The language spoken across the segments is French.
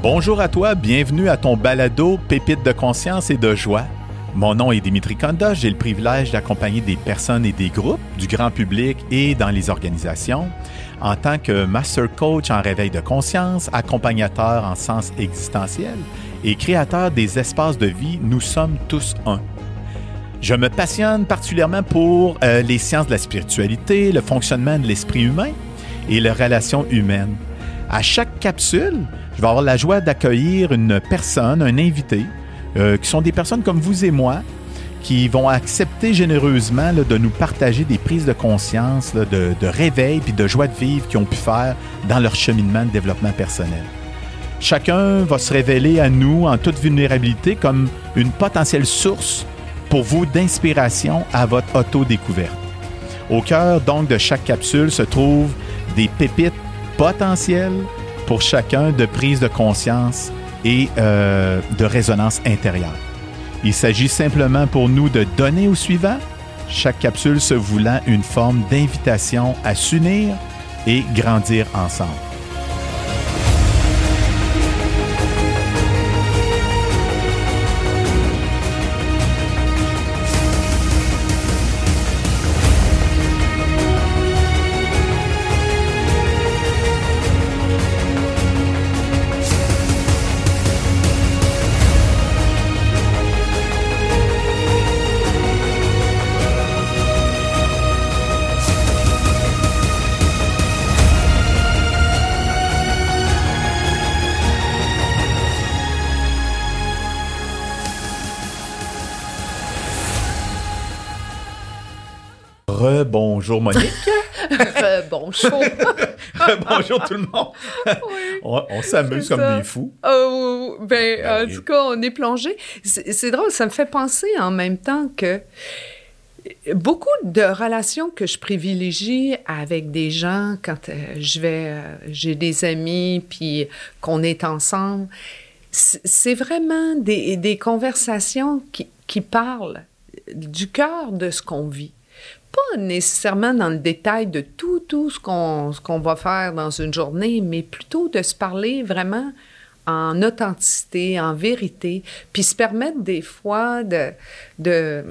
Bonjour à toi, bienvenue à ton balado Pépite de conscience et de joie. Mon nom est Dimitri Konda, j'ai le privilège d'accompagner des personnes et des groupes, du grand public et dans les organisations, en tant que master coach en réveil de conscience, accompagnateur en sens existentiel et créateur des espaces de vie Nous sommes tous un. Je me passionne particulièrement pour euh, les sciences de la spiritualité, le fonctionnement de l'esprit humain et les relations humaines. À chaque capsule, je vais avoir la joie d'accueillir une personne, un invité, euh, qui sont des personnes comme vous et moi, qui vont accepter généreusement là, de nous partager des prises de conscience, de, de réveil puis de joie de vivre qu'ils ont pu faire dans leur cheminement de développement personnel. Chacun va se révéler à nous en toute vulnérabilité comme une potentielle source pour vous d'inspiration à votre auto-découverte. Au cœur donc de chaque capsule se trouvent des pépites potentielles pour chacun de prise de conscience et euh, de résonance intérieure. Il s'agit simplement pour nous de donner au suivant, chaque capsule se voulant une forme d'invitation à s'unir et grandir ensemble. Rebonjour Monique. Rebonjour. Rebonjour tout le monde. Oui, On, on s'amuse comme des fous. Oh, ben, Ben en oui. tout cas, on est plongé. C'est drôle, ça me fait penser en même temps que beaucoup de relations que je privilégie avec des gens quand euh, je vais, euh, j'ai des amis, puis qu'on est ensemble, c'est c'est vraiment des, des conversations qui, qui parlent du cœur de ce qu'on vit. Pas nécessairement dans le détail de tout, tout ce qu'on ce qu'on va faire dans une journée, mais plutôt de se parler vraiment en authenticité, en vérité, puis se permettre des fois de, de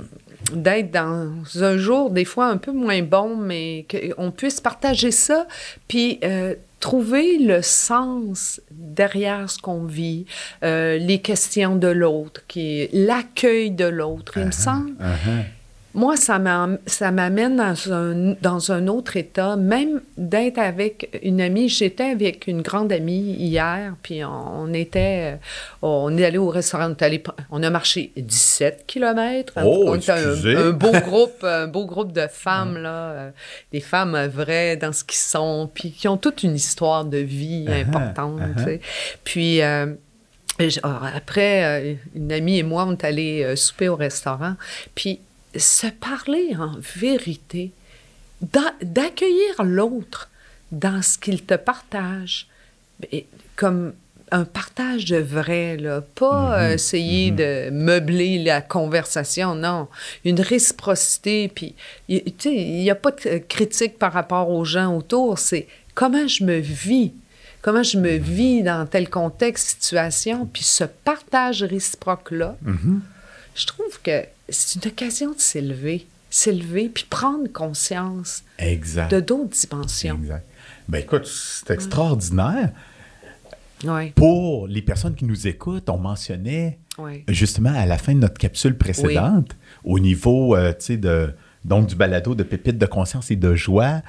d'être dans un jour des fois un peu moins bon, mais qu'on puisse partager ça, puis euh, trouver le sens derrière ce qu'on vit, euh, les questions de l'autre, qui est l'accueil de l'autre. Il me semble Uh-huh. Moi, ça m'am- ça m'amène dans un, dans un autre état, même d'être avec une amie. J'étais avec une grande amie hier, puis on, on était, euh, on est allé au restaurant, on, est allé on a marché 17 kilomètres. Oh, on était un, beau groupe, un beau groupe de femmes, là, euh, des femmes euh, vraies dans ce qu'ils sont, puis qui ont toute une histoire de vie Uh-huh, importante, uh-huh. tu sais. Puis... euh, alors, après, une amie et moi, on est allés souper au restaurant. Puis se parler en vérité, d'a- d'accueillir l'autre dans ce qu'il te partage, et comme un partage de vrai, là. pas euh, essayer de meubler la conversation, non. Une réciprocité, puis tu sais, il n'y a pas de critique par rapport aux gens autour, c'est comment je me vis comment je me vis dans tel contexte, situation, puis ce partage réciproque-là, Mhm. Je trouve que c'est une occasion de s'élever, s'élever, puis prendre conscience Exact. de d'autres dimensions. Exact. Ben écoute, c'est extraordinaire. Oui, Pour les personnes qui nous écoutent, on mentionnait justement à la fin de notre capsule précédente, au niveau euh, de, donc du balado de pépites de conscience et de joie,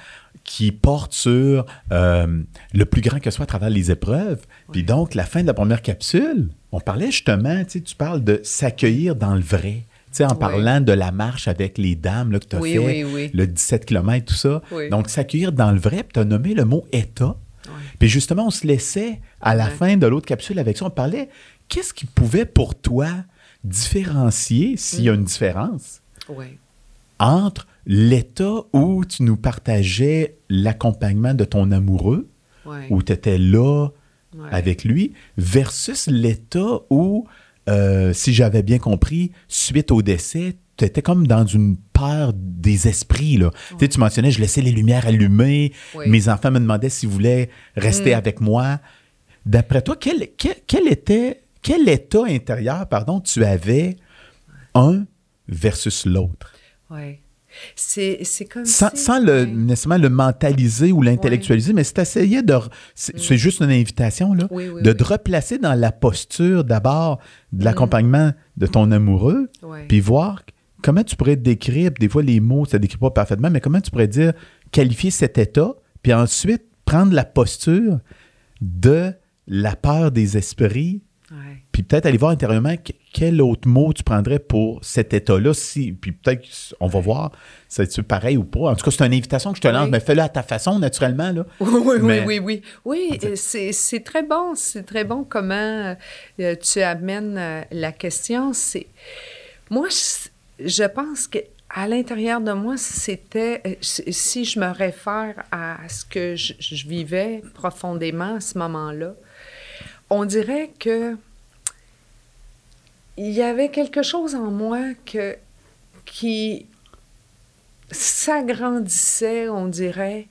qui porte sur euh, le plus grand que soit à travers les épreuves. Puis donc, la fin de la première capsule, on parlait justement, tu sais, tu parles de s'accueillir dans le vrai. Tu sais, en Oui. parlant de la marche avec les dames là, que tu as Oui, fait, oui, oui. le 17 km, tout ça. Donc, s'accueillir dans le vrai, puis tu as nommé le mot état. Puis justement, on se laissait à la fin de l'autre capsule avec ça. On parlait, qu'est-ce qui pouvait pour toi différencier, s'il Mm. y a une différence, Oui. entre l'état où tu nous partageais l'accompagnement de ton amoureux, où tu étais là Ouais. avec lui, versus l'état où, euh, si j'avais bien compris, suite au décès, tu étais comme dans une peur des esprits. Là. Tu sais, Tu mentionnais, je laissais les lumières allumées, mes enfants me demandaient s'ils voulaient rester Mm. avec moi. D'après toi, quel, quel, était, quel état intérieur, pardon, tu avais un versus l'autre? Oui. C'est, comme sans, sans le, nécessairement le mentaliser ou l'intellectualiser, mais c'est essayer de. C'est, mm. juste une invitation, là. de te replacer dans la posture d'abord de mm. l'accompagnement de ton amoureux, puis voir comment tu pourrais décrire, des fois les mots, ça ne décrit pas parfaitement, mais comment tu pourrais dire, qualifier cet état, puis ensuite prendre la posture de la peur des esprits, puis peut-être aller voir intérieurement quel autre mot tu prendrais pour cet état-là, si, puis peut-être on va voir, c'est pareil ou pas. En tout cas, c'est une invitation que je te lance, mais fais-le à ta façon, naturellement. Là. Oui, oui, oui, oui. Oui, c'est très bon, c'est très bon comment euh, tu amènes euh, la question. C'est Moi, je pense que à l'intérieur de moi, c'était, euh, si je me réfère à ce que je, vivais profondément à ce moment-là, on dirait que il y avait quelque chose en moi que, qui s'agrandissait, on dirait,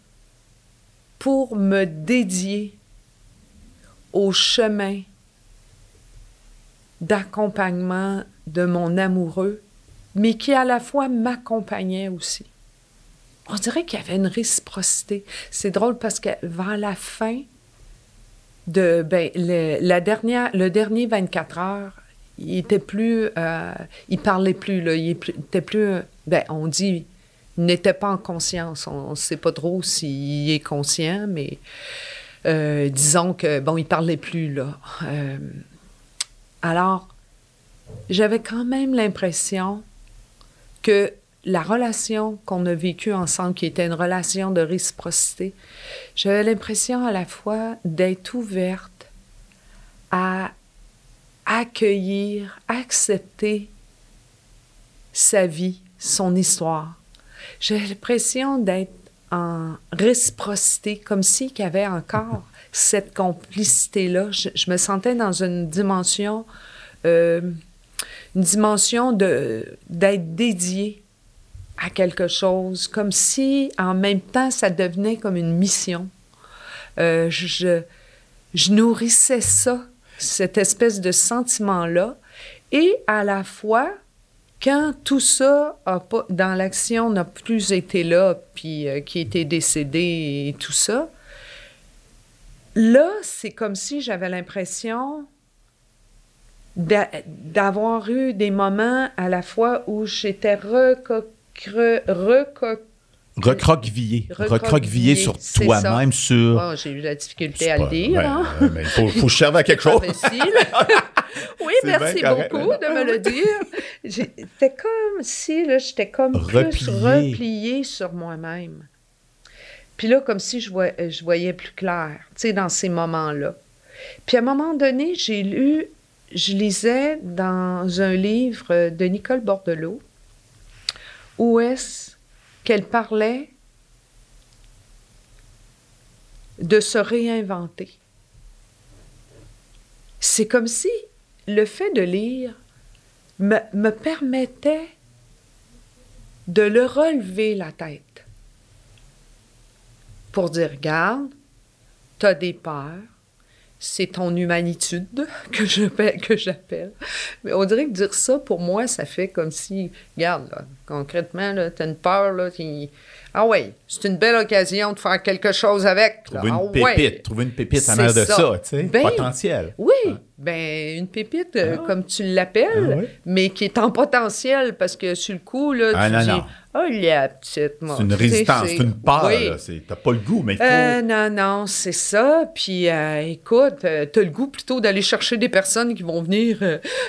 pour me dédier au chemin d'accompagnement de mon amoureux mais qui à la fois m'accompagnait aussi. On dirait qu'il y avait une réciprocité. C'est drôle parce que vers la fin de ben, le, la dernière, le dernier 24 heures, il était plus, euh, il parlait plus là, il était plus, ben on dit, il n'était pas en conscience. On ne sait pas trop s'il est conscient, mais euh, disons que bon, il parlait plus là. Euh, alors, j'avais quand même l'impression que la relation qu'on a vécue ensemble, qui était une relation de réciprocité, j'avais l'impression à la fois d'être ouverte à accueillir, accepter sa vie, son histoire. J'avais l'impression d'être en réciprocité, comme s'il y avait encore cette complicité-là. Je, me sentais dans une dimension euh, une dimension de, d'être dédié à quelque chose, comme si en même temps ça devenait comme une mission. Euh, je, je nourrissais ça, cette espèce de sentiment-là, et à la fois, quand tout ça a pas, dans l'action n'a plus été là, puis euh, qui était décédé et tout ça, là, c'est comme si j'avais l'impression d'avoir eu des moments à la fois où j'étais recroquevillée. Recroquevillée sur toi-même, sur... Oh, j'ai eu la difficulté à le dire. Hein. mais il faut, faut servir à quelque chose. oui, merci beaucoup de me le dire. C'était comme si j'étais comme plus repliée sur moi-même. Puis là, comme si je, voyais, je voyais plus clair, tu sais, dans ces moments-là. Puis à un moment donné, j'ai lu je lisais dans un livre de Nicole Bordelot où est-ce qu'elle parlait de se réinventer. C'est comme si le fait de lire me, me permettait de le relever la tête pour dire, regarde, tu as des peurs, c'est ton humanitude que j'appelle, que j'appelle. Mais on dirait que dire ça, pour moi, ça fait comme si, regarde, là, concrètement, tu as une peur, là, ah oui, c'est une belle occasion de faire quelque chose avec. Trouver une ah pépite, trouver une pépite en air de ça, tu sais, ben, potentiel. Oui, ben une pépite, euh, ah. comme tu l'appelles, ah mais qui est en potentiel, parce que sur le coup, là, ah, tu dis, Oh, la petite, C'est une résistance, c'est une peur. T'as pas le goût, mais il faut... Euh, non, non, c'est ça. Puis, euh, écoute, euh, t'as le goût plutôt d'aller chercher des personnes qui vont venir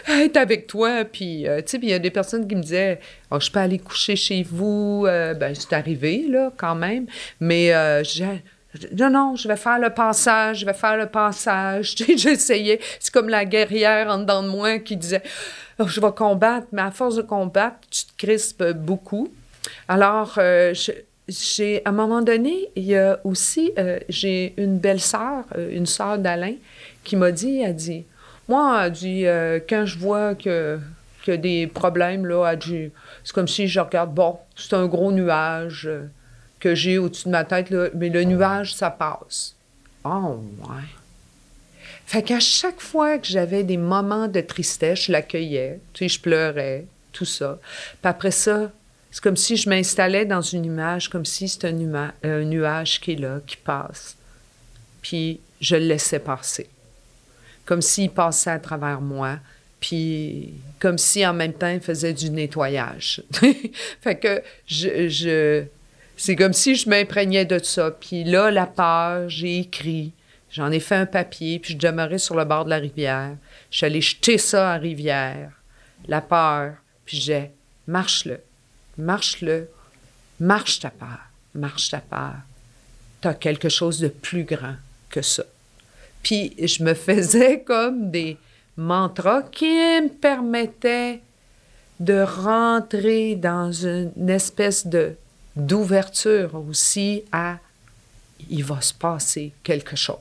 être avec toi. Puis, tu sais, il y a des personnes qui me disaient oh, Je peux aller coucher chez vous. ben, c'est arrivé, là, quand même. Mais j'ai non, non, je vais faire le passage, je vais faire le passage. J'essayais. C'est comme la guerrière en dedans de moi qui disait oh, Je vais combattre, mais à force de combattre, tu te crispes beaucoup. Alors, euh, j'ai, à un moment donné, il y a aussi, euh, j'ai une belle sœur, euh, une sœur d'Alain, qui m'a dit, elle dit, moi, elle dit, quand je vois que, qu'il des problèmes, là, c'est comme si je regarde, bon, c'est un gros nuage que j'ai au-dessus de ma tête, là, mais le nuage, ça passe. Oh, ouais. Fait qu'à chaque fois que j'avais des moments de tristesse, je l'accueillais, tu sais, je pleurais, tout ça. Puis après ça, c'est comme si je m'installais dans une image, comme si c'était un, un nuage qui est là, qui passe. Puis je le laissais passer. Comme s'il passait à travers moi, puis comme si en même temps il faisait du nettoyage. fait que je, je c'est comme si je m'imprégnais de ça. Puis là, la peur, j'ai écrit, j'en ai fait un papier, puis je demeurais sur le bord de la rivière. Je suis allée jeter ça à rivière, la peur, puis j'ai marche-le, marche-le, marche ta peur, marche ta peur. Tu as quelque chose de plus grand que ça. Puis je me faisais comme des mantras qui me permettaient de rentrer dans une espèce de d'ouverture aussi à il va se passer quelque chose.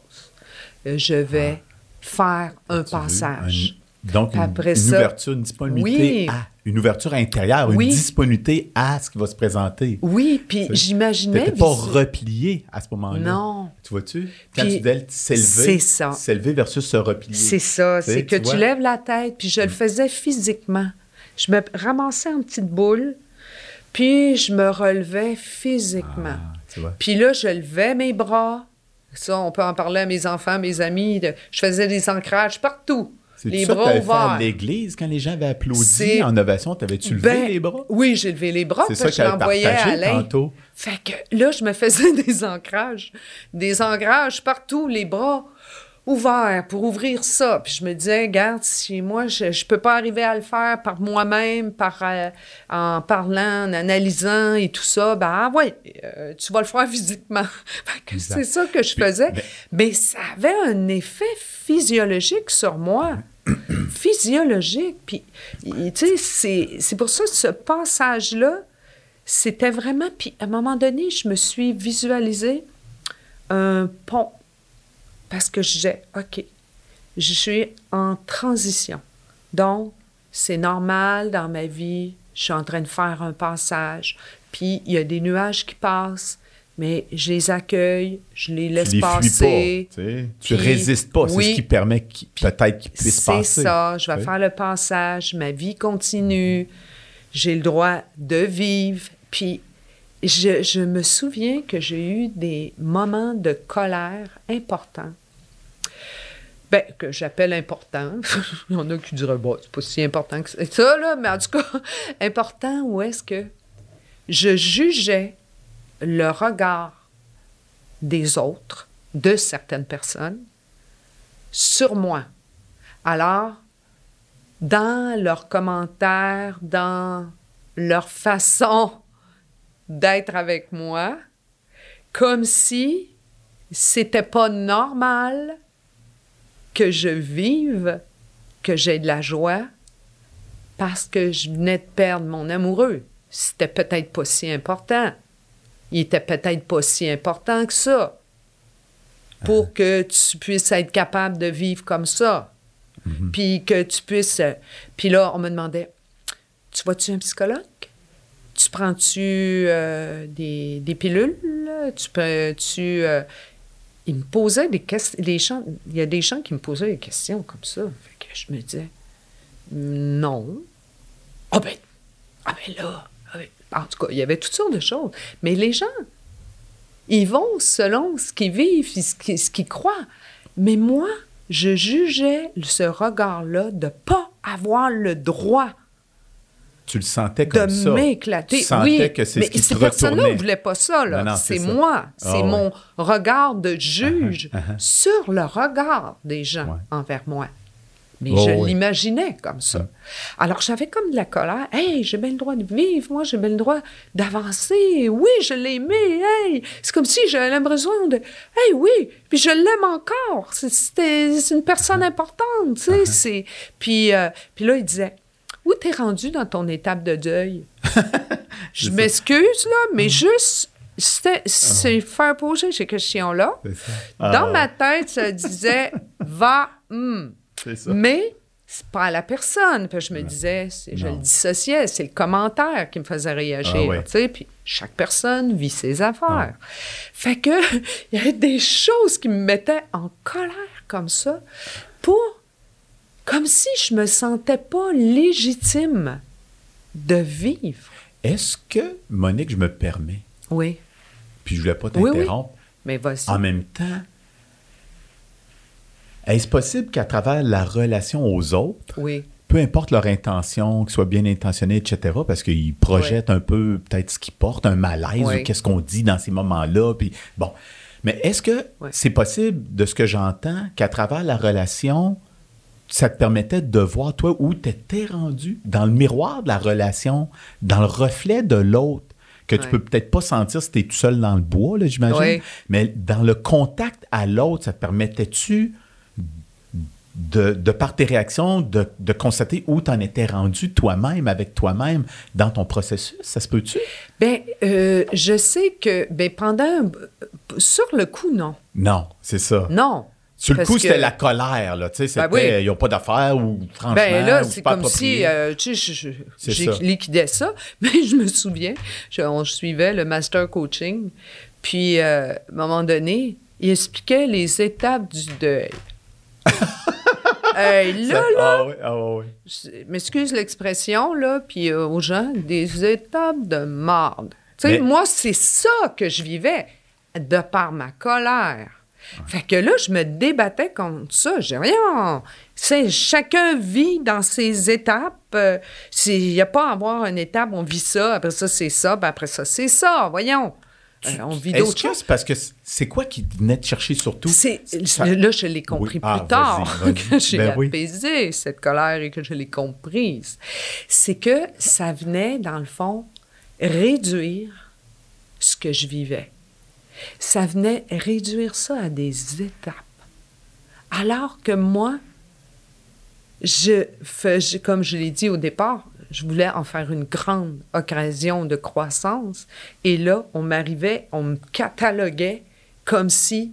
Euh, je vais ah. faire un passage. donc, une, ouverture, une disponibilité à, une ouverture intérieure, une disponibilité à ce qui va se présenter. Oui, puis j'imaginais... Tu pas replié à ce moment-là. Non. Tu vois-tu? Quand tu dis s'élever, s'élever versus se replier. C'est ça, c'est que tu, lèves la tête, puis je le mm. faisais physiquement. Je me ramassais en petite boule, puis je me relevais physiquement. Ah, puis là, je levais mes bras. Ça, on peut en parler à mes enfants, mes amis. je faisais des ancrages partout. Les ça bras que ouverts. à l'église, quand les gens avaient applaudi en ovation, t'avais-tu levé ben, les bras? Oui, j'ai levé les bras, parce que je l'envoyais à Alain. Tantôt. Fait que là, je me faisais des ancrages. Des ancrages partout, les bras ouvert pour ouvrir ça. Puis je me disais, regarde, si moi, je ne peux pas arriver à le faire par moi-même, par, euh, en parlant, en analysant et tout ça, ben ah ouais, euh, tu vas le faire physiquement. c'est ça que je faisais. Mais... ça avait un effet physiologique sur moi. physiologique. Puis, tu sais, c'est pour ça que ce passage-là, c'était vraiment... Puis à un moment donné, je me suis visualisé un pont parce que j'ai, OK, je suis en transition. Donc, c'est normal dans ma vie, je suis en train de faire un passage, puis il y a des nuages qui passent, mais je les accueille, je les laisse tu les passer. Pas, tu résistes pas, c'est ce qui permet peut-être qu'ils puissent passer. C'est ça, je vais faire le passage, ma vie continue, j'ai le droit de vivre, puis je, me souviens que j'ai eu des moments de colère importants. Ben, que j'appelle importants. Il y en a qui diraient, bon, c'est pas si important que ça, là, mais en tout cas, important où est-ce que je jugeais le regard des autres, de certaines personnes, sur moi. Alors, dans leurs commentaires, dans leur façon d'être avec moi, comme si c'était pas normal que je vive, que j'ai de la joie, parce que je venais de perdre mon amoureux. C'était peut-être pas si important. Il était peut-être pas si important que ça pour ah. que tu puisses être capable de vivre comme ça. Mm-hmm. Puis que tu puisses... Puis là, on me demandait, tu vois-tu un psychologue? Tu prends-tu euh, des, pilules? Tu peux-tu. Euh, il me posait des questions. il y a des gens qui me posaient des questions comme ça. Que je me disais, non. Ah ben, ah ben là. Ah ben, en tout cas, il y avait toutes sortes de choses. Mais les gens, ils vont selon ce qu'ils vivent, ce qu'ils croient. Mais moi, je jugeais ce regard-là de ne pas avoir le droit tu le sentais comme ça. De m'éclater. oui, que c'est mais ce ces personnes-là ne voulaient pas ça. Là. c'est moi. Ah c'est mon regard de juge uh-huh, uh-huh. sur le regard des gens envers moi. Mais oh, je l'imaginais comme ça. Alors j'avais comme de la colère. Hey, j'ai bien le droit de vivre, moi, j'ai bien le droit d'avancer. Oui, je l'ai aimé. Hey, c'est comme si j'avais l'impression de. Hey, oui, puis je l'aime encore. C'est une personne uh-huh. importante, tu sais. Puis, euh, puis là, il disait où t'es rendu dans ton étape de deuil? je m'excuse, là, mais mm. juste, c'est ah faire poser ces questions-là. Dans ah. ma tête, ça disait va, hmm. Ça. Mais c'est pas à la personne. Puis je me disais, je le dissociais, c'est le commentaire qui me faisait réagir. Ah puis chaque personne vit ses affaires. Fait que il y avait des choses qui me mettaient en colère comme ça comme si je me sentais pas légitime de vivre. Est-ce que, Monique, je me permets, Oui, puis je voulais pas Oui, oui. t'interrompre, mais vas-y. en même temps, est-ce possible qu'à travers la relation aux autres, Oui, peu importe leur intention, qu'ils soient bien intentionnés, etc., parce qu'ils projettent un peu peut-être ce qu'ils portent, un malaise Oui. ou qu'est-ce qu'on dit dans ces moments-là. Puis bon. Mais est-ce que Oui. c'est possible, de ce que j'entends, qu'à travers la relation, ça te permettait de voir, toi, où tu étais rendu dans le miroir de la relation, dans le reflet de l'autre, que tu Ouais. peux peut-être pas sentir si tu es tout seul dans le bois, là, j'imagine, mais dans le contact à l'autre, ça te permettait-tu de, de par tes réactions, de, de constater où tu en étais rendu toi-même, avec toi-même, dans ton processus? Ça se peut-tu? Ben, euh, je sais que ben, pendant. Sur le coup, non. Non, c'est ça. Non. Sur le Parce coup, que- c'était la colère, là. Tu sais, c'était, Ben oui. ils n'ont pas d'affaires ou franchement, Ben là, c'est comme approprié. si, euh, tu sais, j'ai ça. liquidé ça, mais je me souviens, je, on suivait le master coaching, puis euh, à un moment donné, il expliquait les étapes du deuil. Hey, là, Ça- là, Ah oui, ah oui. je m'excuse l'expression, là, puis aux gens, des étapes de marde. Tu sais, Mais- moi, c'est ça que je vivais, de par ma colère. Fait que là, je me débattais contre ça. J'ai rien. C'est chacun vit dans ses étapes. Euh, c'est- Il n'y a pas à avoir une étape, on vit ça, après ça, c'est ça, puis après ça, c'est ça. Voyons. Euh, on vit d'autres choses. parce que c'est quoi qui venait te chercher surtout? Ça- Là, je l'ai compris Oui. Ah, plus tard, que j'ai Ben oui. apaisé cette colère et que je l'ai comprise. C'est que ça venait, dans le fond, réduire ce que je vivais. Ça venait réduire ça à des étapes. Alors que moi, je je- comme je l'ai dit au départ, je voulais en faire une grande occasion de croissance. Et là, on m'arrivait, on me cataloguait comme si,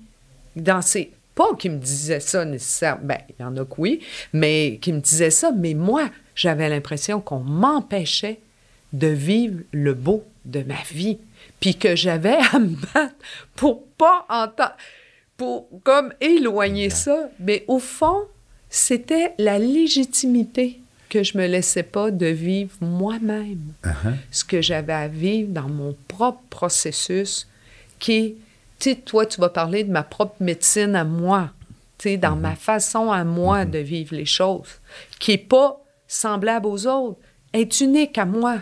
dans ces... Pas qui me disaient ça nécessairement, ben, il y en a que oui, mais qui me disaient ça, mais moi, j'avais l'impression qu'on m'empêchait de vivre le beau de ma vie, puis que j'avais à me battre pour pas entendre, pour comme éloigner ça. Mais au fond, c'était la légitimité que je me laissais pas de vivre moi-même Uh-huh. ce que j'avais à vivre dans mon propre processus qui tu sais, toi, tu vas parler de ma propre médecine à moi, tu sais, dans ma façon à moi de vivre les choses, qui est pas semblable aux autres, est unique à moi.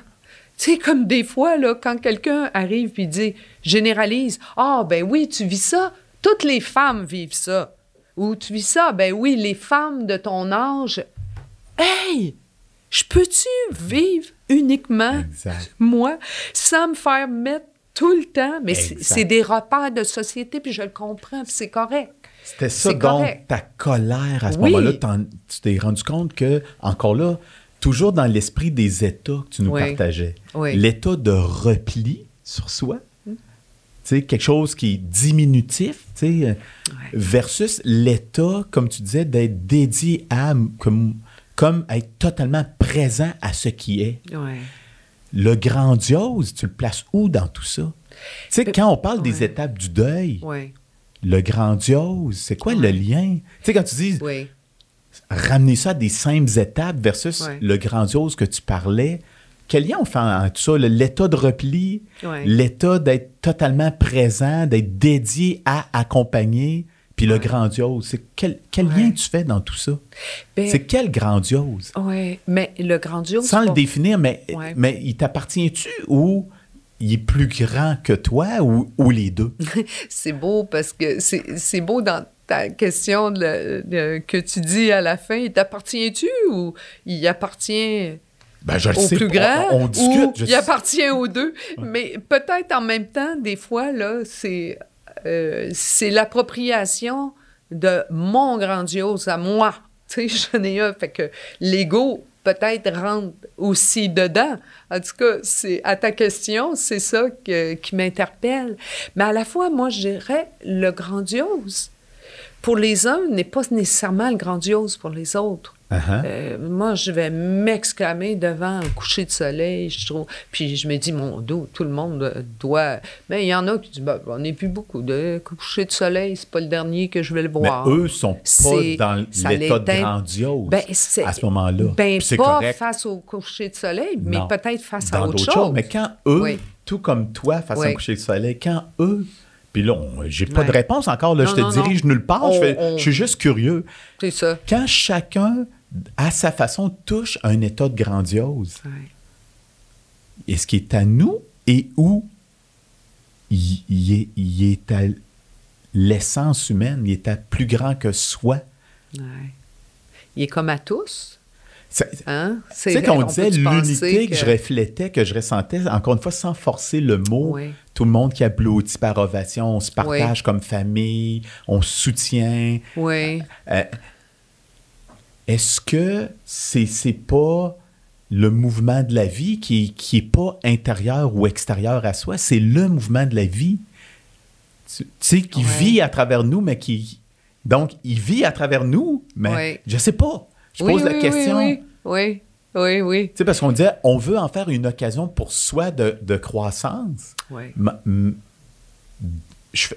Tu sais, comme des fois, là, quand quelqu'un arrive puis dit, généralise, ah, ben oui, tu vis ça, toutes les femmes vivent ça. Ou tu vis ça, ben oui, les femmes de ton âge. Hey! Je peux-tu vivre uniquement Exact. moi, sans me faire mettre tout le temps, mais c'est c'est des repères de société, puis je le comprends, puis c'est correct. C'était ça, C'est donc, correct. ta colère à ce Oui. moment-là, tu t'es rendu compte que, encore là, toujours dans l'esprit des états que tu nous Oui. partageais, Oui. l'état de repli sur soi, quelque chose qui est diminutif, euh, versus l'état, comme tu disais, d'être dédié à, comme, comme être totalement présent à ce qui est. Ouais. Le grandiose, tu le places où dans tout ça? Tu sais, quand on parle des étapes du deuil, le grandiose, c'est quoi le lien? Tu sais, quand tu dis. Ramener ça à des simples étapes versus Ouais. le grandiose que tu parlais, quel lien on fait entre tout ça? L'état de repli, Ouais. l'état d'être totalement présent, d'être dédié à accompagner, puis le Ouais. grandiose? C'est quel, lien tu fais dans tout ça? Ben, c'est quel grandiose? ouais, mais le grandiose. Sans le pas- définir, mais, mais il t'appartient-tu ou il est plus grand que toi ou, ou les deux? C'est beau parce que c'est c'est beau dans ta question de le- de- que tu dis à la fin. Il t'appartient-tu ou il appartient Ben, je au sais plus grand On, on discute. ou je il sais- appartient aux deux? Mais peut-être en même temps, des fois, là, c'est euh, c'est l'appropriation de mon grandiose à moi. Tu sais, j'en ai un. Fait que l'ego peut-être rentre aussi dedans. En tout cas, c'est à ta question, c'est ça que- qui m'interpelle. Mais à la fois, moi, je dirais le grandiose. Pour les uns, n'est pas nécessairement le grandiose pour les autres. Uh-huh. Euh, moi, je vais m'exclamer devant un coucher de soleil, je trouve. Puis je me dis, mon dos, tout le monde doit. Mais il y en a qui disent, ben, on n'est plus beaucoup de coucher de soleil, c'est pas le dernier que je vais le Mais voir. eux sont pas dans l'état de grandiose Ben, à ce moment-là. Ben, pas correct face au coucher de soleil, mais peut-être face à autre chose. Mais quand eux, Oui. tout comme toi, face à un Oui. coucher de soleil, quand eux, puis là, j'ai pas de réponse encore, là, Non, je te non, non. dirige nulle part, je, On- fais- on- je suis juste curieux. C'est ça. Quand chacun, à sa façon, touche un état de grandiose, Ouais. est-ce qu'il est à nous et où il, il est, il est à l'essence humaine, il est à plus grand que soi? Ouais. Il est comme à tous? Hein? Tu C'est- sais, quand on on disait l'unité que... je reflétais, que je ressentais, encore une fois, sans forcer le mot, Oui. tout le monde qui applaudit par ovation, on se partage comme famille, on se soutient. Oui. Euh, Est-ce que c'est c'est pas le mouvement de la vie qui, qui est pas intérieur ou extérieur à soi, c'est le mouvement de la vie, tu tu sais, qui Ouais. vit à travers nous, mais qui... Donc, il vit à travers nous, mais Ouais. je sais pas. Je Oui, pose la question. Oui, oui, oui, oui. Tu sais, parce qu'on disait, on veut en faire une occasion pour soi de, de croissance. oui.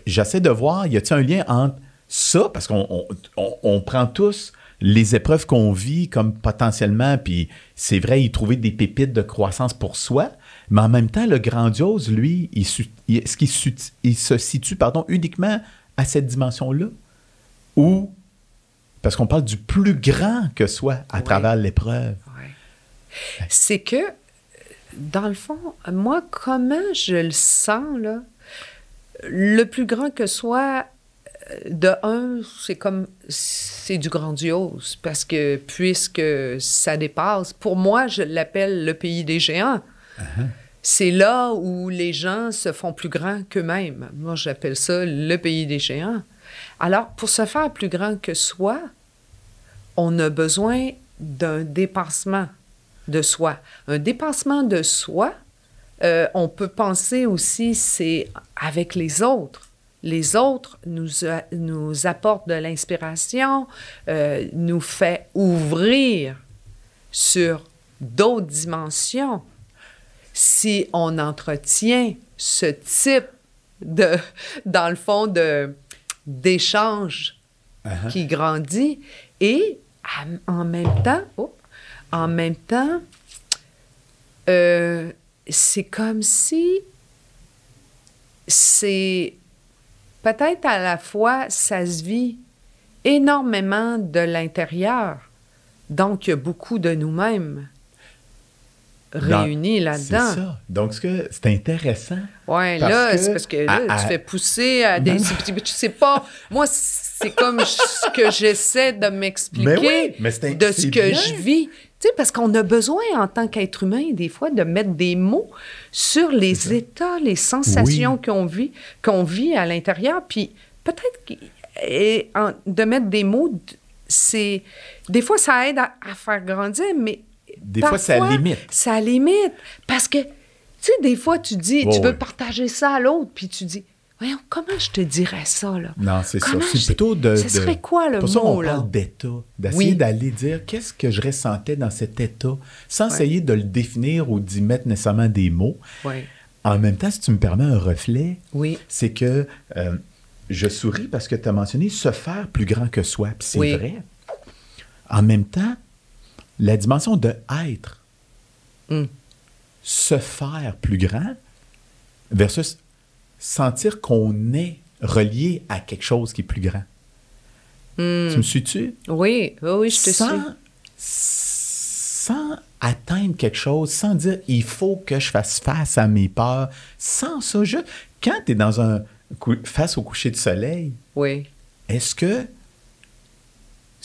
J'essaie de voir, y a-t-il un lien entre ça, parce qu'on on, on- on prend tous les épreuves qu'on vit comme potentiellement, puis c'est vrai, y trouver des pépites de croissance pour soi, mais en même temps, le grandiose, lui, il, il- est-ce qu'il su- il se situe pardon, uniquement à cette dimension-là? Ou, parce qu'on parle du plus grand que soi à travers l'épreuve. Ouais. C'est que, dans le fond, moi, comment je le sens, là, le plus grand que soit, euh, de un, c'est comme, c'est du grandiose, parce que puisque ça dépasse, pour moi, je l'appelle le pays des géants. C'est là où les gens se font plus grands qu'eux-mêmes. Moi, j'appelle ça le pays des géants. Alors, pour se faire plus grand que soi, on a besoin d'un dépassement de soi. Un dépassement de soi, euh, on peut penser aussi, c'est avec les autres. Les autres nous, nous apportent de l'inspiration, euh, nous fait ouvrir sur d'autres dimensions. Si on entretient ce type de, dans le fond, de, d'échange Uh-huh. qui grandit et en même temps, oh, en même temps, euh, c'est comme si c'est peut-être à la fois ça se vit énormément de l'intérieur, donc il y a beaucoup de nous-mêmes Réunis C'est là-dedans. ça. Donc, ce c'est intéressant. Parce là, c'est parce que là, à- tu fais pousser à des. C'est- Tu sais pas. Moi, c'est comme ce que j'essaie de m'expliquer Mais oui, c'est de ce c'est que bien. je vis. Tu sais, parce qu'on a besoin, en tant qu'être humain, des fois, de mettre des mots sur les états, les sensations Oui. qu'on vit, qu'on vit à l'intérieur. Puis peut-être de mettre des mots, c'est. Des fois, ça aide à, à faire grandir, mais. Des fois, ça parfois, limite. Ça limite. Parce que, tu sais, des fois, tu dis, Oh, tu veux oui. partager ça à l'autre, puis tu dis, voyons, comment je te dirais ça, là? Non, c'est ça. C'est je- plutôt de. Ce serait quoi le pour ça qu'on là? parle d'état, d'essayer Oui. d'aller dire qu'est-ce que je ressentais dans cet état, sans Ouais. essayer de le définir ou d'y mettre nécessairement des mots. Oui. En même temps, si tu me permets un reflet, Oui. c'est que euh, je souris parce que tu as mentionné se faire plus grand que soi. Puis c'est Oui. vrai. En même temps, la dimension de être, Mm. se faire plus grand versus sentir qu'on est relié à quelque chose qui est plus grand. Hmm. Tu me suis-tu? Oui, oui, oui, je te sans, suis. sans atteindre quelque chose, sans dire il faut que je fasse face à mes peurs, sans ça, juste quand tu es dans un face au coucher de soleil, Oui. est-ce que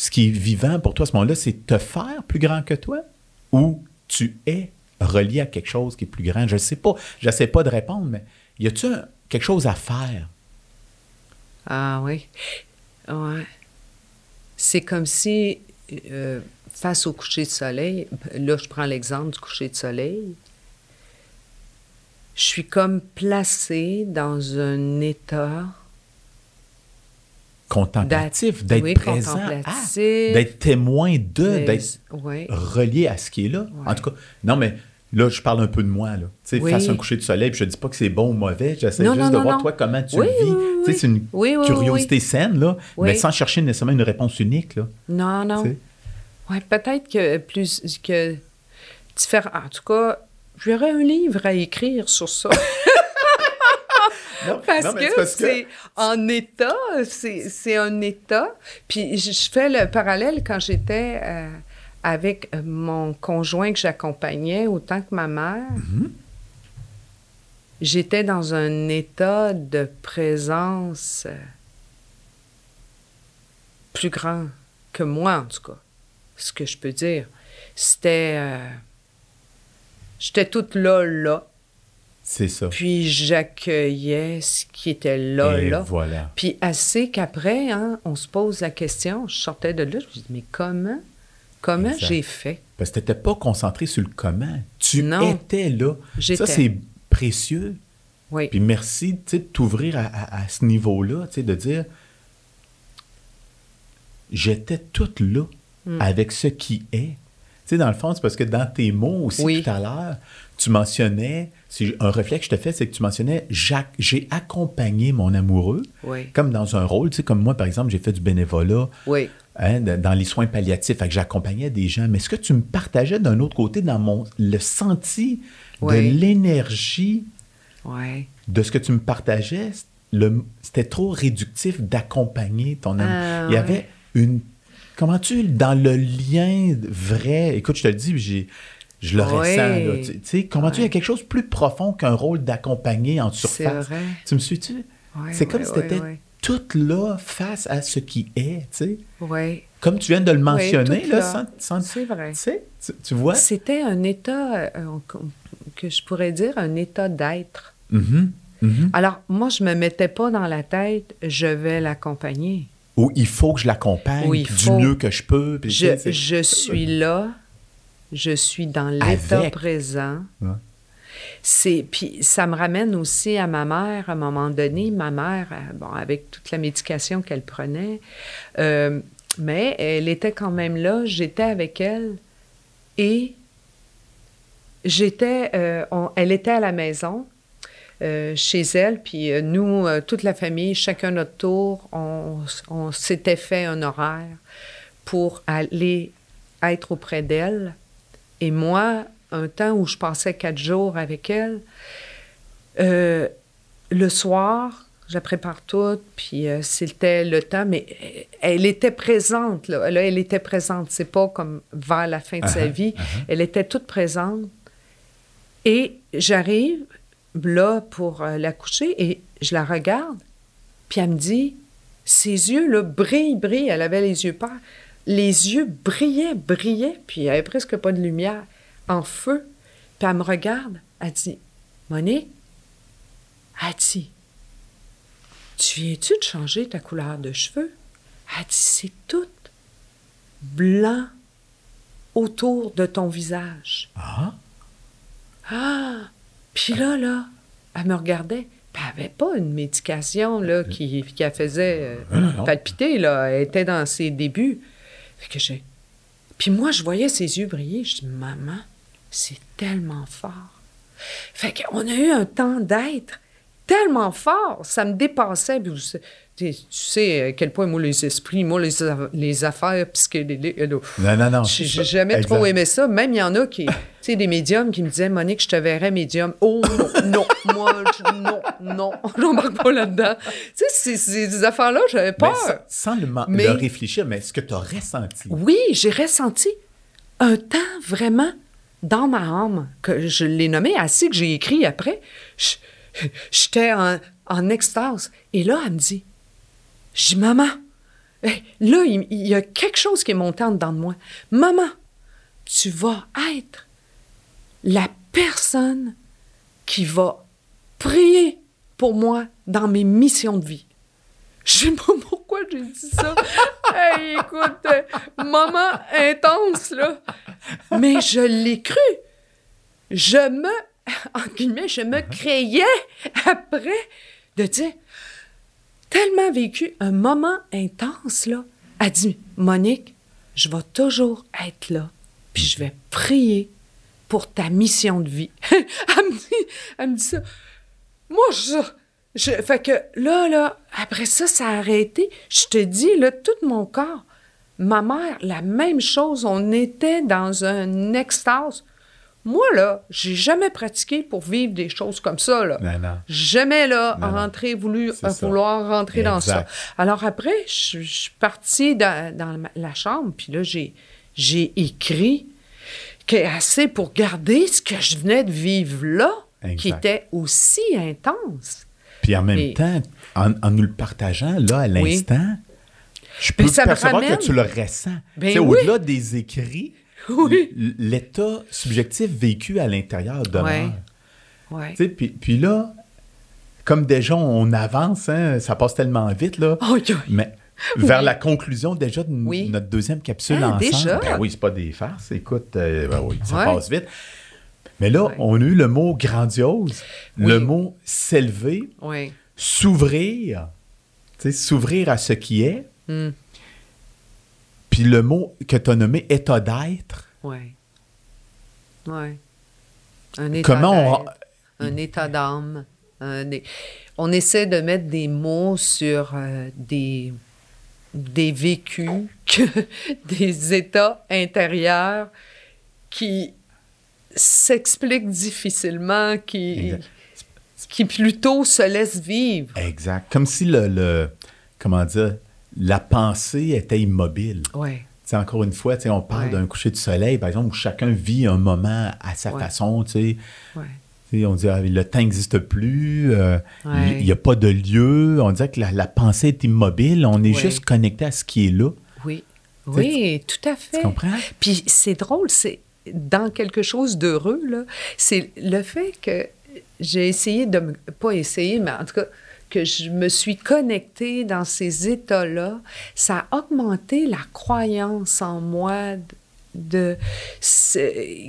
ce qui est vivant pour toi à ce moment-là, c'est te faire plus grand que toi ou tu es relié à quelque chose qui est plus grand? Je ne sais pas. Je ne sais pas de répondre, mais y un- quelque chose à faire? Ah oui. Ouais. C'est comme si, euh, face au coucher de soleil, là, je prends l'exemple du coucher de soleil, je suis comme placée dans un état contemplatif, d'être oui, présent, contemplatif. d'être témoin de, d'être oui. relié à ce qui est là. En tout cas, non, mais là, je parle un peu de moi. Là. Tu sais, face à un coucher de soleil, puis je dis pas que c'est bon ou mauvais, j'essaie juste non, de non, voir non. toi comment tu le vis. c'est une curiosité saine, là, mais sans chercher nécessairement une réponse unique. Là, Non, non. Ouais, peut-être que plus que différent. En tout cas, j'aurais un livre à écrire sur ça. Non, Parce non, que parce c'est en état, c'est un état. Puis je, je fais le parallèle quand j'étais euh, avec mon conjoint que j'accompagnais autant que ma mère. Mhm. J'étais dans un état de présence euh, plus grand que moi, en tout cas. Ce que je peux dire. C'était. euh, J'étais toute là, là. C'est ça. Puis j'accueillais ce qui était là, Et là. voilà. Puis assez qu'après, hein, on se pose la question. Je sortais de là, je me dis, mais comment? Comment j'ai fait? Parce que tu n'étais pas concentré sur le comment. Tu Non. étais là. Ça, c'est précieux. Oui. Puis merci de t'ouvrir à, à- à ce niveau-là, de dire j'étais toute là Mm. avec ce qui est. Dans le fond, c'est parce que dans tes mots aussi Oui. tout à l'heure, tu mentionnais, un réflexe que je te fais, c'est que tu mentionnais Jacques, j'ai accompagné mon amoureux, Oui. comme dans un rôle, tu sais, comme moi, par exemple, j'ai fait du bénévolat Oui. hein, dans les soins palliatifs, fait que j'accompagnais des gens. Mais ce que tu me partageais d'un autre côté, dans mon le senti de l'énergie de ce que tu me partageais, c'était trop réductif d'accompagner ton ami. Ah, Il y avait une. Comment tu, dans le lien vrai, écoute, je te le dis, j'ai, je le Oui. ressens. tu sais, comment tu, il y a quelque chose de plus profond qu'un rôle d'accompagner en C'est surface. vrai. Tu me suis-tu? C'est comme si tu étais toute là face à ce qui est, tu sais. Oui. Comme tu viens de le mentionner, là, là. sans, sans- C'est vrai. tu vois? C'était un état, euh, que je pourrais dire, un état d'être. Mhm, mhm. Alors, moi, je me mettais pas dans la tête, je vais l'accompagner. Ou il faut que je l'accompagne du mieux que je peux. puis je suis là, je suis dans l'état présent. Ouais. C'est puis ça me ramène aussi à ma mère à un moment donné. Ma mère, euh, bon, avec toute la médication qu'elle prenait, euh, mais elle était quand même là. J'étais avec elle et j'étais, euh, elle était à la maison. euh, chez elle, puis nous, toute la famille, chacun notre tour, on, on s'était fait un horaire pour aller être auprès d'elle. Et moi, un temps où je passais quatre jours avec elle, euh, le soir, je la prépare toute, puis euh, c'était le temps, mais euh, elle était présente, là. Là, elle était présente. C'est pas comme vers la fin de sa Uh-huh, vie. Elle était toute présente. Et j'arrive là pour euh, la coucher et je la regarde, puis elle me dit, ses yeux, là, brillent, brillent. Elle avait les yeux pâles. Les yeux brillaient, brillaient, puis il n'y avait presque pas de lumière, en feu. Puis elle me regarde, elle dit, Monique, elle dit, tu viens-tu de changer ta couleur de cheveux? Elle dit, c'est tout blanc autour de ton visage. Ah, Ah! Puis là, là, elle me regardait. Puis elle n'avait pas une médication là, qui, qui la faisait euh, palpiter. Là. Elle était dans ses débuts. Que j'ai... Puis moi, je voyais ses yeux briller. Je dis, maman, c'est tellement fort. Fait qu'on a eu un temps d'être tellement fort, ça me dépassait. Tu sais à quel point, moi, les esprits, moi, les, les affaires psychédéliques, euh, non, non, non. j'ai jamais Exact. trop aimé ça. Même il y en a qui, tu sais, des médiums qui me disaient, Monique, je te verrais médium. Oh non, non, moi, je- non, non, j'embarque pas là-dedans. Tu sais, ces, affaires-là, j'avais Mais peur. sans, sans le, Mais- le réfléchir, mais ce que tu as ressenti. Oui, j'ai ressenti un temps vraiment dans ma âme, que je l'ai nommé ainsi que j'ai écrit après. J'étais en, en extase. Et là, elle me dit, je dis, maman, eh, là, il, il y a quelque chose qui est monté en dedans de moi. Maman, tu vas être la personne qui va prier pour moi dans mes missions de vie. Je sais pas pourquoi j'ai dit ça. hey, écoute, maman intense, là. Mais je l'ai cru. Je me, en guillemets, je me créais après de dire, tellement vécu un moment intense, là. Elle dit, Monique, je vais toujours être là, puis je vais prier pour ta mission de vie. elle, me dit, ça. Moi, je, je... Fait que là, là, après ça, ça a arrêté. Je te dis, là, tout mon corps. Ma mère, la même chose. On était dans un extase. Moi, là, j'ai jamais pratiqué pour vivre des choses comme ça, là. Non, non. Jamais, là, Non, non. rentrer, voulu, ça. vouloir rentrer dans ça. Alors après, je, je suis partie dans, la chambre, puis là, j'ai, j'ai écrit que assez pour garder ce que je venais de vivre là, qui était aussi intense. Puis en même Et- temps, en, en nous le partageant, là, à Oui. l'instant, je peux ça percevoir ramène- que tu le ressens. Ben oui. Au-delà des écrits, Oui. l'état subjectif vécu à l'intérieur demeure. Ouais. Tu sais, Puis, puis là, comme déjà on avance, hein, ça passe tellement vite, là. Aïe, aïe. Mais vers Oui. la conclusion déjà de Oui. notre deuxième capsule Ah, ensemble. déjà? Ben oui, c'est pas des farces. Écoute, euh, ben oui, ça Ouais. passe vite. Mais là, Ouais. on a eu le mot grandiose, Oui. le mot s'élever, Oui. s'ouvrir, s'ouvrir à ce qui est, Hmm. Puis le mot que tu as nommé état d'être? Oui. Oui. Un état Comment on- un état d'âme. é- On essaie de mettre des mots sur euh, des, des vécus, que- des états intérieurs qui s'expliquent difficilement, qui, Exact. qui plutôt se laissent vivre. Exact. Comme si le, le- comment dire, la pensée était immobile. Oui. Encore une fois, on parle Ouais. d'un coucher de soleil, par exemple, où chacun vit un moment à sa Ouais. façon. Ouais. On dit ah, le temps n'existe plus, euh, il n'y a pas de lieu. On dirait que la, la pensée est immobile. On est juste connecté à ce qui est là. Oui. Oui, tout à fait. Tu comprends? Puis c'est drôle, c'est dans quelque chose d'heureux, c'est le fait que j'ai essayé de me... Pas essayé, mais en tout cas, que je me suis connectée dans ces états-là, ça a augmenté la croyance en moi de...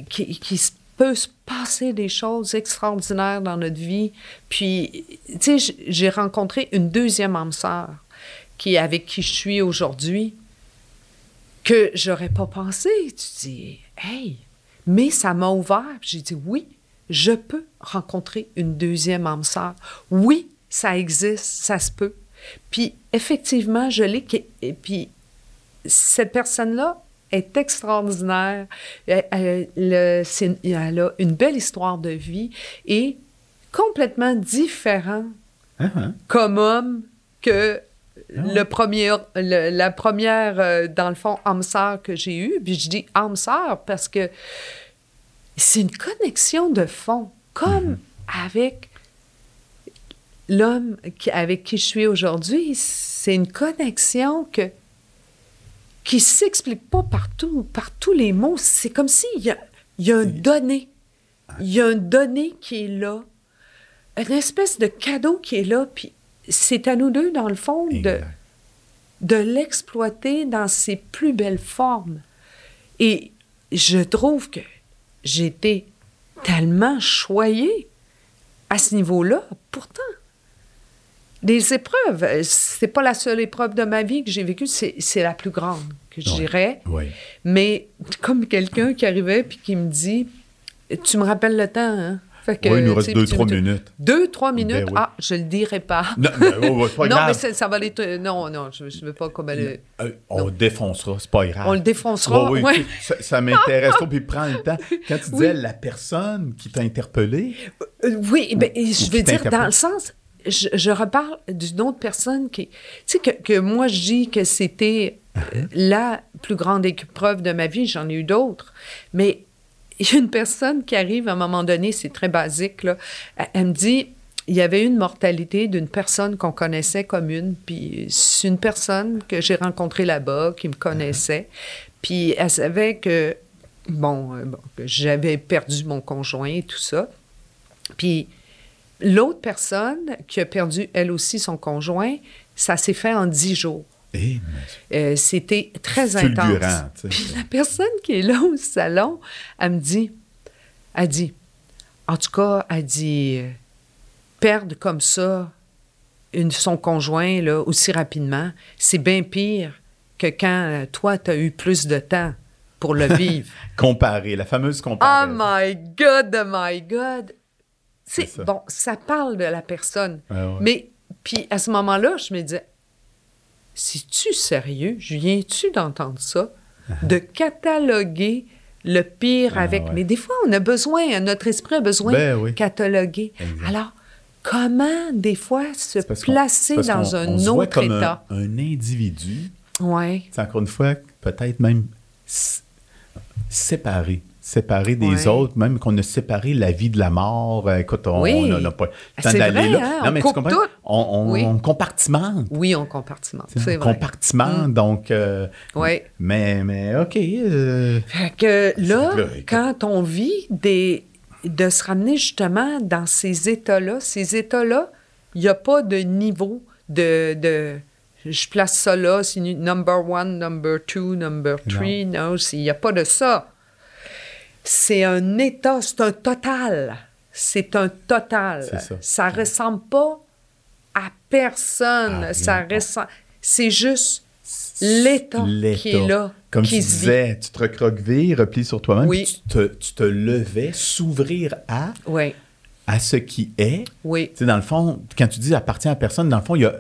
qui, qui peut se passer des choses extraordinaires dans notre vie. Puis, tu sais, j'ai rencontré une deuxième âme sœur qui, avec qui je suis aujourd'hui que j'aurais pas pensé. Tu dis, hey, mais ça m'a ouvert. J'ai dit, oui, je peux rencontrer une deuxième âme sœur. Oui, ça existe, ça se peut. Puis effectivement, je l'ai. Et puis cette personne-là est extraordinaire. Elle, elle- le- c'est- elle a une belle histoire de vie et complètement différent Hein, hein? comme homme que Ah le premier, le- la première, euh, dans le fond, âme sœur que j'ai eue. Puis je dis âme sœur parce que c'est une connexion de fond, comme avec l'homme avec qui je suis aujourd'hui. C'est une connexion que qui s'explique pas partout, par tous les mots. C'est comme s'il y a, y a un donné. Il y a un donné qui est là. Une espèce de cadeau qui est là. Puis c'est à nous deux, dans le fond, de, de l'exploiter dans ses plus belles formes. Et je trouve que j'ai été tellement choyée à ce niveau-là. Pourtant, des épreuves, euh, c'est pas la seule épreuve de ma vie que j'ai vécue, c'est c'est la plus grande que je dirais. Oui. Mais comme quelqu'un qui arrivait puis qui me dit Tu me rappelles le temps, hein? Fait que, Oui, il nous reste deux, trois minutes. Deux, trois minutes? Ben oui. Ah, je le dirai pas. Non, ben, oh, oh, pas non, mais ça, ça va aller. t- Non, non, je ne veux pas comme elle. Euh, on le défoncera, c'est pas grave. On le défoncera. Ouais, oui, ouais. Ça, ça m'intéresse trop, puis prends le temps. Quand tu disais Oui. la personne qui t'a interpellé, Euh, oui, ben, Ou- je ou veux dire, dans le sens, je, je reparle d'une autre personne qui, tu sais, que, que moi je dis que c'était euh, la plus grande épreuve de ma vie, j'en ai eu d'autres, mais il y a une personne qui arrive à un moment donné, c'est très basique, là, elle, elle me dit, il y avait une mortalité d'une personne qu'on connaissait commune, puis c'est une personne que j'ai rencontrée là-bas, qui me connaissait, puis elle savait que, bon, euh, bon, que j'avais perdu mon conjoint et tout ça. Puis l'autre personne qui a perdu elle aussi son conjoint, ça s'est fait en dix jours. eh, Euh, C'était très intense. Puis la personne qui est là au salon, elle me dit, elle dit, en tout cas, elle dit, euh, perdre comme ça une, son conjoint là, aussi rapidement, c'est bien pire que quand euh, toi, tu as eu plus de temps pour le vivre. Comparer, la fameuse oh comparaison. my God, oh my God! Bon, ça parle de la personne. Ouais, ouais. Mais, puis à ce moment-là, je me disais, c'est-tu sérieux? Je viens-tu d'entendre ça? De cataloguer le pire Ah, avec. ouais. Mais des fois, on a besoin, notre esprit a besoin Ben oui. de cataloguer. Exact. Alors, comment, des fois, se placer dans un on se voit autre comme état? Un, individu, c'est encore une fois, peut-être même séparé. Séparé des Ouais. autres, même qu'on a séparé la vie de la mort. Euh, écoute, on Oui. n'a pas le temps C'est d'aller là. hein, non, on mais tu comprends? tout. On, on, Oui. on compartimente. Oui, on compartimente. C'est vrai. compartimente, donc... euh, Oui. mais, mais OK. euh, Fait que là, quand on vit des, de se ramener justement dans ces états-là, ces états-là, il n'y a pas de niveau de, de je place ça là, c'est nu- number one, number two, number three. Non, il n'y a pas de ça. C'est un état, c'est un total. C'est un total. C'est ça. ressemble pas à personne. Ça ressemble. C'est juste l'état qui est là, Comme qui tu vit. disais, tu te recroquevilles, replie sur toi-même, Oui. tu te, tu te levais, s'ouvrir à, Oui, à ce qui est. oui. Tu sais, dans le fond, quand tu dis appartient à personne, dans le fond, il y a.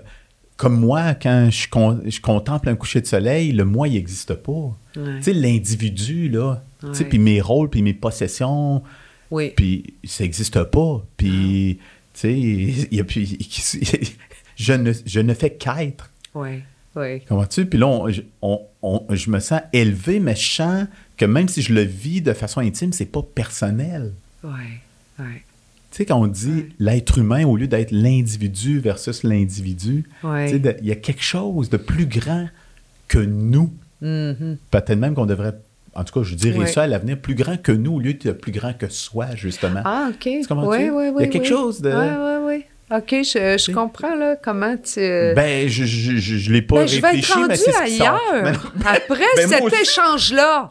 Comme moi, quand je, con- je contemple un coucher de soleil, le moi, il n'existe pas. Ouais. Tu sais, l'individu, là, Ouais. puis mes rôles, puis mes possessions, Oui. puis ça n'existe pas. Puis, tu sais, il y a- puis, je, ne, je ne fais qu'être. Oui, oui. Comprends-tu? Puis là, on- je, on- on- je me sens élevé, mais je sens que même si je le vis de façon intime, c'est pas personnel. Oui, oui. Tu sais, quand on dit l'être humain au lieu d'être l'individu versus l'individu, Ouais. il y a quelque chose de plus grand que nous. Mhm. Peut-être même qu'on devrait, en tout cas, je dirais Ouais. ça à l'avenir, plus grand que nous au lieu de plus grand que soi, justement. Ah, OK. Tu? Oui, oui, oui. Il y a quelque chose de- Oui, oui, oui. OK, je, je comprends, là, comment tu... Ben, je je, je, je l'ai pas Ben, réfléchi, mais c'est ailleurs. Après Ben, moi cet échange-là.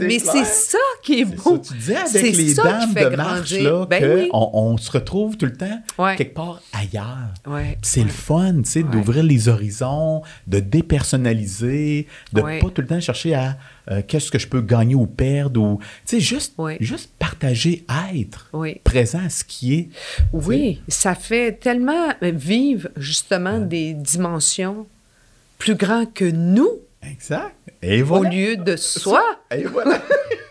Mais c'est ça qui est beau. ça, tu C'est avec les dames de marche, là, Ben que oui. on, on se retrouve tout le temps Ouais. quelque part ailleurs. Ouais. C'est le fun, tu sais, d'ouvrir les horizons, de dépersonnaliser, de Ouais. pas tout le temps chercher à euh, qu'est-ce que je peux gagner ou perdre, ou, tu sais, juste, partager, être Oui. présent à ce qui est. Oui, ça fait tellement vivre, justement, des dimensions plus grandes que nous, Exact. Et au lieu de soi. Et voilà.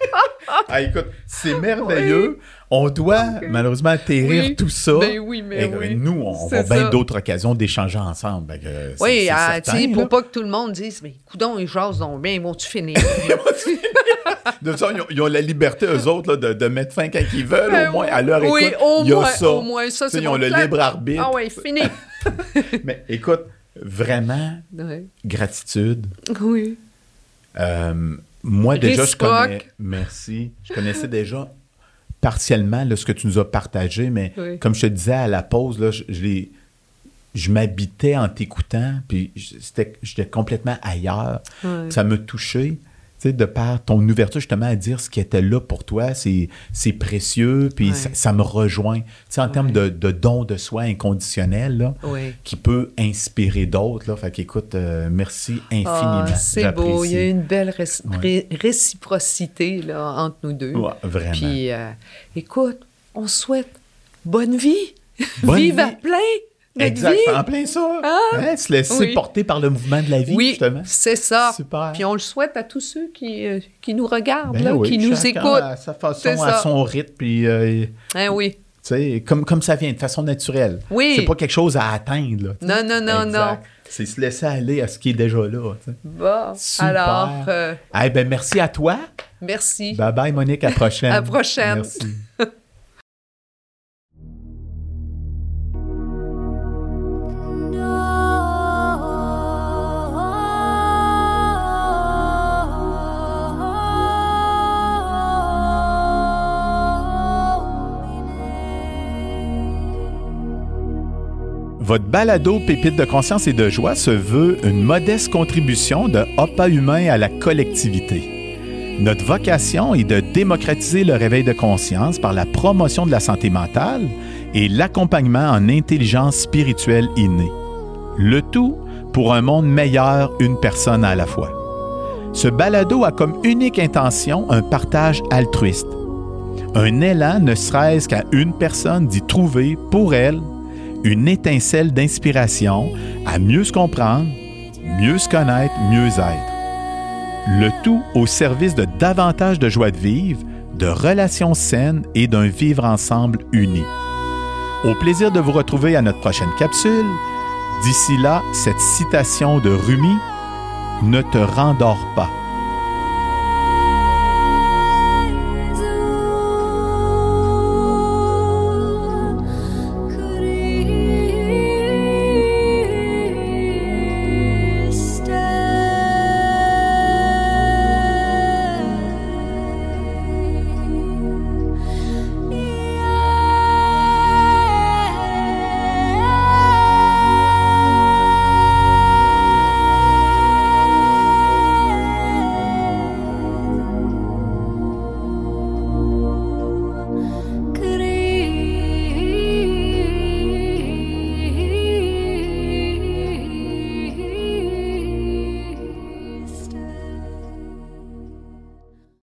ah, écoute, c'est merveilleux. On doit malheureusement atterrir Oui. tout ça. Ben oui, mais Et, euh, oui. Nous, on va bien d'autres occasions d'échanger ensemble. Que, euh, c'est- Oui, c'est ah, certain, pour pas que tout le monde dise, mais coudons, ils jasent donc bien, ils vont-tu finir? De toute façon, ils ont, ils ont la liberté, eux autres, là, de, de mettre fin quand ils veulent. Ben au moins, à leur oui, écoute, au il y a moins, ça. au moins ça, c'est Ils ont le plan. libre arbitre. Ah oui, fini. Mais écoute, vraiment, gratitude. Oui. Euh, moi, déjà, je connais. Merci. Je connaissais déjà partiellement là, ce que tu nous as partagé, mais Oui. comme je te disais à la pause, là, je, je m'habitais en t'écoutant, puis j'étais complètement ailleurs. Ça me touchait. Sais, de par ton ouverture justement à dire ce qui était là pour toi, c'est c'est précieux, puis Ouais. ça, ça me rejoint. Tu sais, en termes de, de don de soi inconditionnel, là, qui peut inspirer d'autres. Là. Fait qu'écoute, euh, merci infiniment. Ah, c'est beau. Il y a une belle ré- réciprocité là, entre nous deux. Vraiment. Puis, euh, écoute, on souhaite bonne vie. Bonne Vive à plein exact, vie. en plein ça. Ah, Hein, se laisser oui. porter par le mouvement de la vie, Oui, justement. c'est ça. Super. Puis on le souhaite à tous ceux qui, euh, qui nous regardent, Ben là, oui, qui nous écoutent. À sa façon, à son rythme, puis euh, Hein, oui. comme, comme ça vient, de façon naturelle. Oui. C'est pas quelque chose à atteindre. Là. Non, non, non, Exact. non. C'est se laisser aller à ce qui est déjà là. Bon, Super. alors, euh, Eh ben, merci à toi. merci. Bye bye, Monique. À la prochaine. À la prochaine. Merci. Votre balado Pépite de conscience et de joie se veut une modeste contribution de Opa Humain à la collectivité. Notre vocation est de démocratiser le réveil de conscience par la promotion de la santé mentale et l'accompagnement en intelligence spirituelle innée. Le tout pour un monde meilleur, une personne à la fois. Ce balado a comme unique intention un partage altruiste. Un élan ne serait-ce qu'à une personne d'y trouver pour elle une étincelle d'inspiration à mieux se comprendre, mieux se connaître, mieux être. Le tout au service de davantage de joie de vivre, de relations saines et d'un vivre ensemble uni. Au plaisir de vous retrouver à notre prochaine capsule. D'ici là, cette citation de Rumi, Ne te rendors pas.